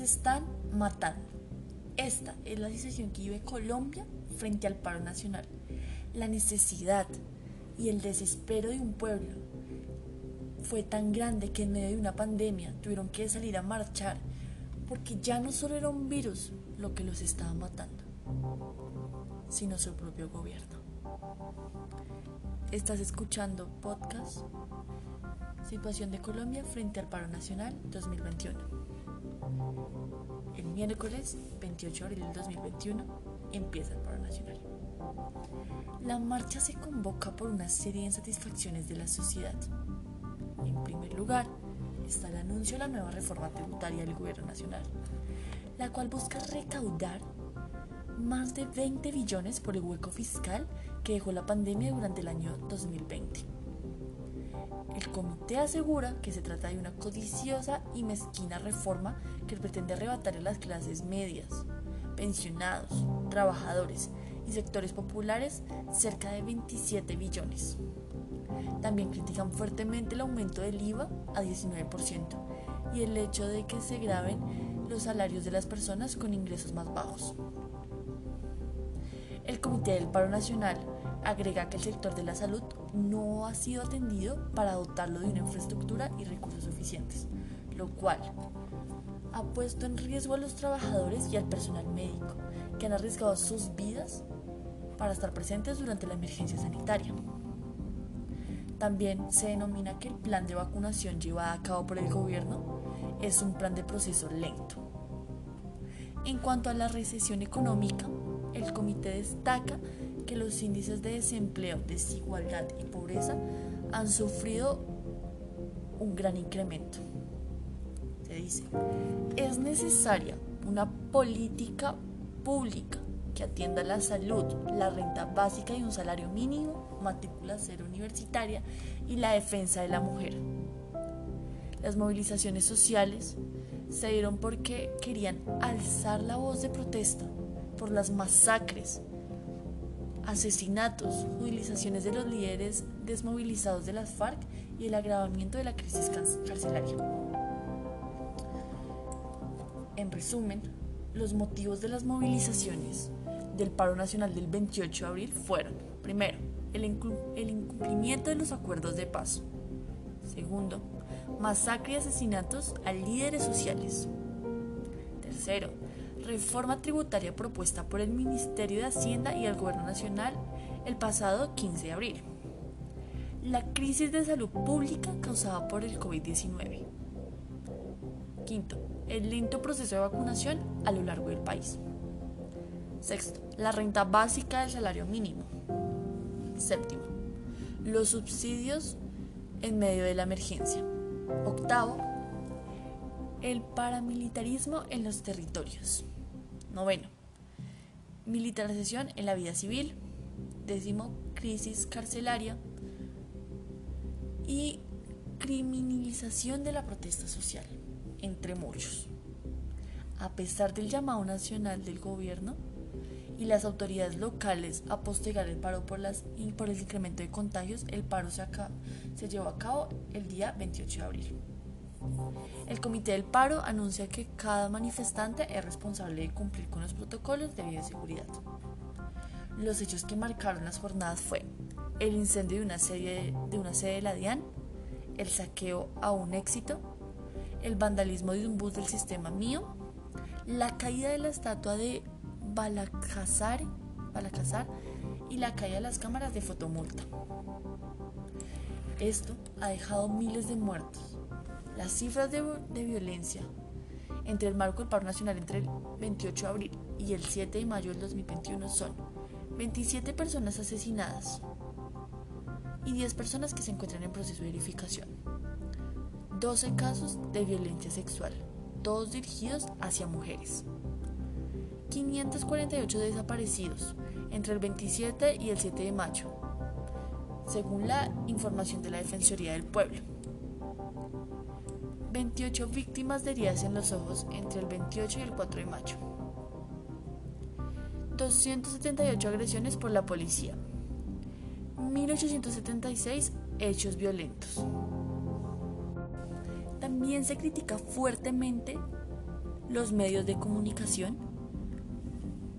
están matando. Esta es la situación que vive Colombia frente al paro nacional. La necesidad y el desespero de un pueblo fue tan grande que en medio de una pandemia tuvieron que salir a marchar porque ya no solo era un virus lo que los estaba matando, sino su propio gobierno. Estás escuchando podcast Situación de Colombia frente al paro nacional 2021. El miércoles 28 de abril del 2021 empieza el paro nacional. La marcha se convoca por una serie de insatisfacciones de la sociedad. En primer lugar, está el anuncio de la nueva reforma tributaria del gobierno nacional, la cual busca recaudar más de 20 billones por el hueco fiscal que dejó la pandemia durante el año 2020. El comité asegura que se trata de una codiciosa y mezquina reforma que pretende arrebatar a las clases medias, pensionados, trabajadores y sectores populares cerca de 27 billones. También critican fuertemente el aumento del IVA a 19% y el hecho de que se graben los salarios de las personas con ingresos más bajos. El Comité del Paro Nacional agrega que el sector de la salud no ha sido atendido para dotarlo de una infraestructura y recursos suficientes, lo cual ha puesto en riesgo a los trabajadores y al personal médico, que han arriesgado sus vidas para estar presentes durante la emergencia sanitaria. También se denomina que el plan de vacunación llevado a cabo por el gobierno es un plan de proceso lento. En cuanto a la recesión económica, el comité destaca que los índices de desempleo, desigualdad y pobreza han sufrido un gran incremento. Se dice, es necesaria una política pública que atienda la salud, la renta básica y un salario mínimo, matrícula cero universitaria y la defensa de la mujer. Las movilizaciones sociales se dieron porque querían alzar la voz de protesta por las masacres, asesinatos, utilizaciones de los líderes desmovilizados de las FARC y el agravamiento de la crisis carcelaria. En resumen, los motivos de las movilizaciones del paro nacional del 28 de abril fueron, primero, el, incumplimiento de los acuerdos de paz. Segundo, masacre y asesinatos a líderes sociales. Tercero, reforma tributaria propuesta por el Ministerio de Hacienda y el Gobierno Nacional el pasado 15 de abril. La crisis de salud pública causada por el COVID-19. Quinto, el lento proceso de vacunación a lo largo del país. Sexto, la renta básica del salario mínimo. Séptimo, los subsidios en medio de la emergencia. Octavo, el paramilitarismo en los territorios. Noveno, militarización en la vida civil. Décimo, crisis carcelaria. Y criminalización de la protesta social, entre muchos. A pesar del llamado nacional del gobierno y las autoridades locales a postergar el paro por, las, y por el incremento de contagios, el paro se, se llevó a cabo el día 28 de abril. El Comité del Paro anuncia que cada manifestante es responsable de cumplir con los protocolos de bioseguridad. Los hechos que marcaron las jornadas fue el incendio de una, de una sede de la DIAN, el saqueo a un éxito, el vandalismo de un bus del sistema mío, la caída de la estatua de Balacazar, Balacazar y la caída de las cámaras de fotomulta. Esto ha dejado miles de muertos, las cifras de, violencia entre el marco del paro nacional entre el 28 de abril y el 7 de mayo del 2021 son 27 personas asesinadas y 10 personas que se encuentran en proceso de verificación. 12 casos de violencia sexual, todos dirigidos hacia mujeres. 548 desaparecidos entre el 27 y el 7 de mayo, según la información de la Defensoría del Pueblo. 28 víctimas de heridas en los ojos entre el 28 y el 4 de mayo. 278 agresiones por la policía. 1876 hechos violentos. También se critica fuertemente los medios de comunicación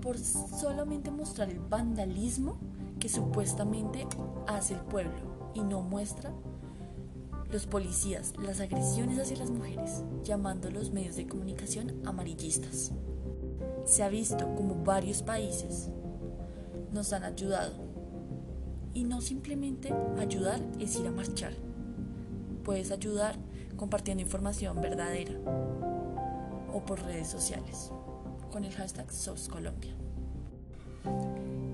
por solamente mostrar el vandalismo que supuestamente hace el pueblo y no muestra los policías, las agresiones hacia las mujeres, llamando a los medios de comunicación amarillistas. Se ha visto como varios países nos han ayudado. Y no simplemente ayudar es ir a marchar. Puedes ayudar compartiendo información verdadera o por redes sociales con el hashtag SOSColombia.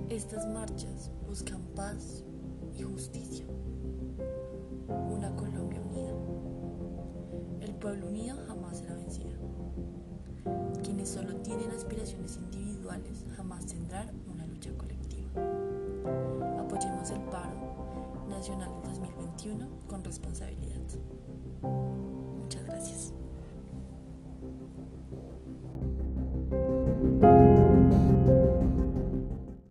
Estas marchas buscan paz y justicia. Una Colombia pueblo unido jamás será vencido. Quienes solo tienen aspiraciones individuales jamás tendrán una lucha colectiva. Apoyemos el paro nacional del 2021 con responsabilidad. Muchas gracias.